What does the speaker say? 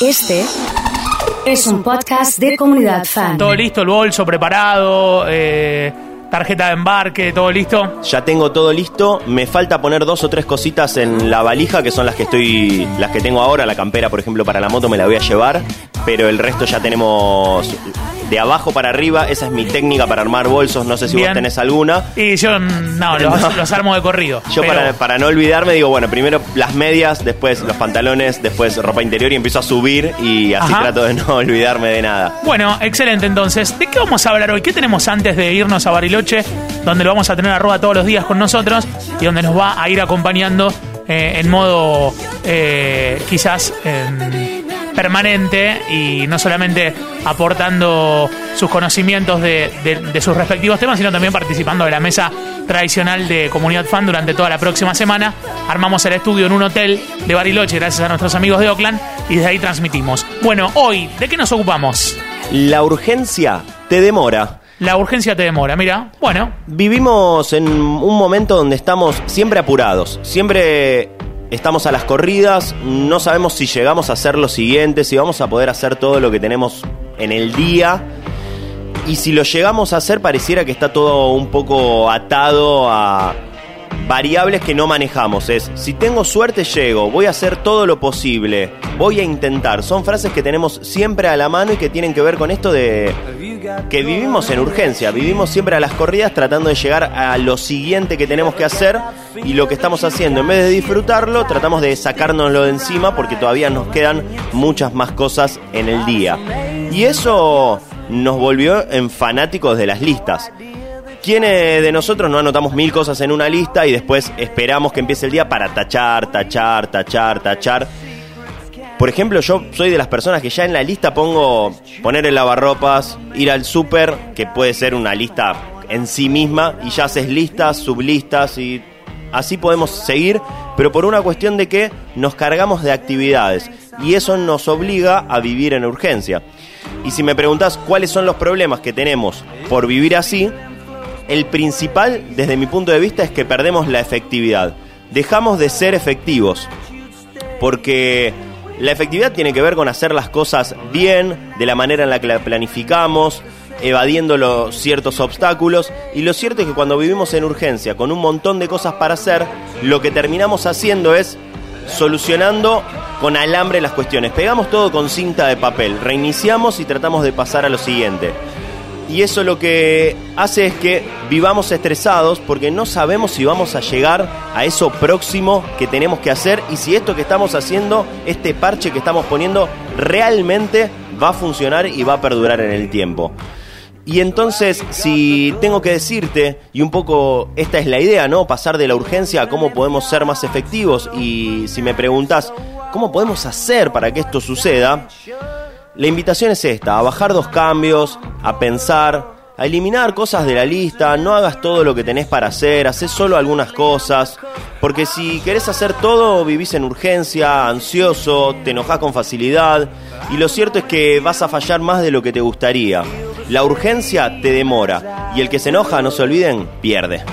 Este es un podcast de comunidad fan. Todo listo, el bolso preparado, eh, tarjeta de embarque, todo listo. Ya tengo todo listo, me falta poner dos o tres cositas en la valija que son las que estoy las que tengo ahora, la campera por ejemplo para la moto me la voy a llevar, pero el resto ya tenemos de abajo para arriba, esa es mi técnica para armar bolsos, no sé si Bien. vos tenés alguna. Y yo, no, los, los armo de corrido. Yo Pero- para, para no olvidarme digo, bueno, primero las medias, después los pantalones, después ropa interior y empiezo a subir y así Ajá. trato de no olvidarme de nada. Bueno, excelente entonces. ¿De qué vamos a hablar hoy? ¿Qué tenemos antes de irnos a Bariloche? Donde lo vamos a tener a Roda todos los días con nosotros y donde nos va a ir acompañando eh, en modo eh, quizás em, permanente y no solamente aportando sus conocimientos de, de- de sus respectivos temas, sino también participando de la mesa tradicional de Comunidad Fan durante toda la próxima semana. Armamos el estudio en un hotel de Bariloche gracias a nuestros amigos de Oakland y desde ahí transmitimos. Bueno, hoy, ¿de qué nos ocupamos? La urgencia te demora. La urgencia te demora, mira. Bueno, Vivimos en un momento donde estamos siempre apurados, siempre estamos a las corridas, no sabemos si llegamos a hacer lo siguiente, si vamos a poder hacer todo lo que tenemos en el día. Y si lo llegamos a hacer, pareciera que está todo un poco atado a variables que no manejamos. Es, si tengo suerte, llego, voy a hacer todo lo posible, voy a intentar. Son frases que tenemos siempre a la mano y que tienen que ver con esto de que vivimos en urgencia, vivimos siempre a las corridas tratando de llegar a lo siguiente que tenemos que hacer y lo que estamos haciendo, en vez de disfrutarlo, tratamos de sacárnoslo de encima porque todavía nos quedan muchas más cosas en el día. Y eso nos volvió en fanáticos de las listas. ¿Quiénes de nosotros no anotamos mil cosas en una lista y después esperamos que empiece el día para tachar, tachar, tachar, tachar? Por ejemplo, yo soy de las personas que ya en la lista pongo poner el lavarropas, ir al súper, que puede ser una lista en sí misma, y ya haces listas, sublistas y así podemos seguir, pero por una cuestión de que nos cargamos de actividades y eso nos obliga a vivir en urgencia. Y si me preguntas cuáles son los problemas que tenemos por vivir así, el principal, desde mi punto de vista, es que perdemos la efectividad. Dejamos de ser efectivos. Porque la efectividad tiene que ver con hacer las cosas bien, de la manera en la que la planificamos, evadiendo los ciertos obstáculos. Y lo cierto es que cuando vivimos en urgencia, con un montón de cosas para hacer, lo que terminamos haciendo es solucionando con alambre las cuestiones. Pegamos todo con cinta de papel, reiniciamos y tratamos de pasar a lo siguiente. Y eso lo que hace es que vivamos estresados porque no sabemos si vamos a llegar a eso próximo que tenemos que hacer y si esto que estamos haciendo, este parche que estamos poniendo, realmente va a funcionar y va a perdurar en el tiempo. Y entonces, si tengo que decirte, y un poco esta es la idea, ¿no? Pasar de la urgencia a cómo podemos ser más efectivos. Y si me preguntas, ¿cómo podemos hacer para que esto suceda? La invitación es esta, a bajar dos cambios, a pensar, a eliminar cosas de la lista, no hagas todo lo que tenés para hacer, haces solo algunas cosas, porque si querés hacer todo, vivís en urgencia, ansioso, te enojás con facilidad, y lo cierto es que vas a fallar más de lo que te gustaría. La urgencia te demora, y el que se enoja, no se olviden, pierde.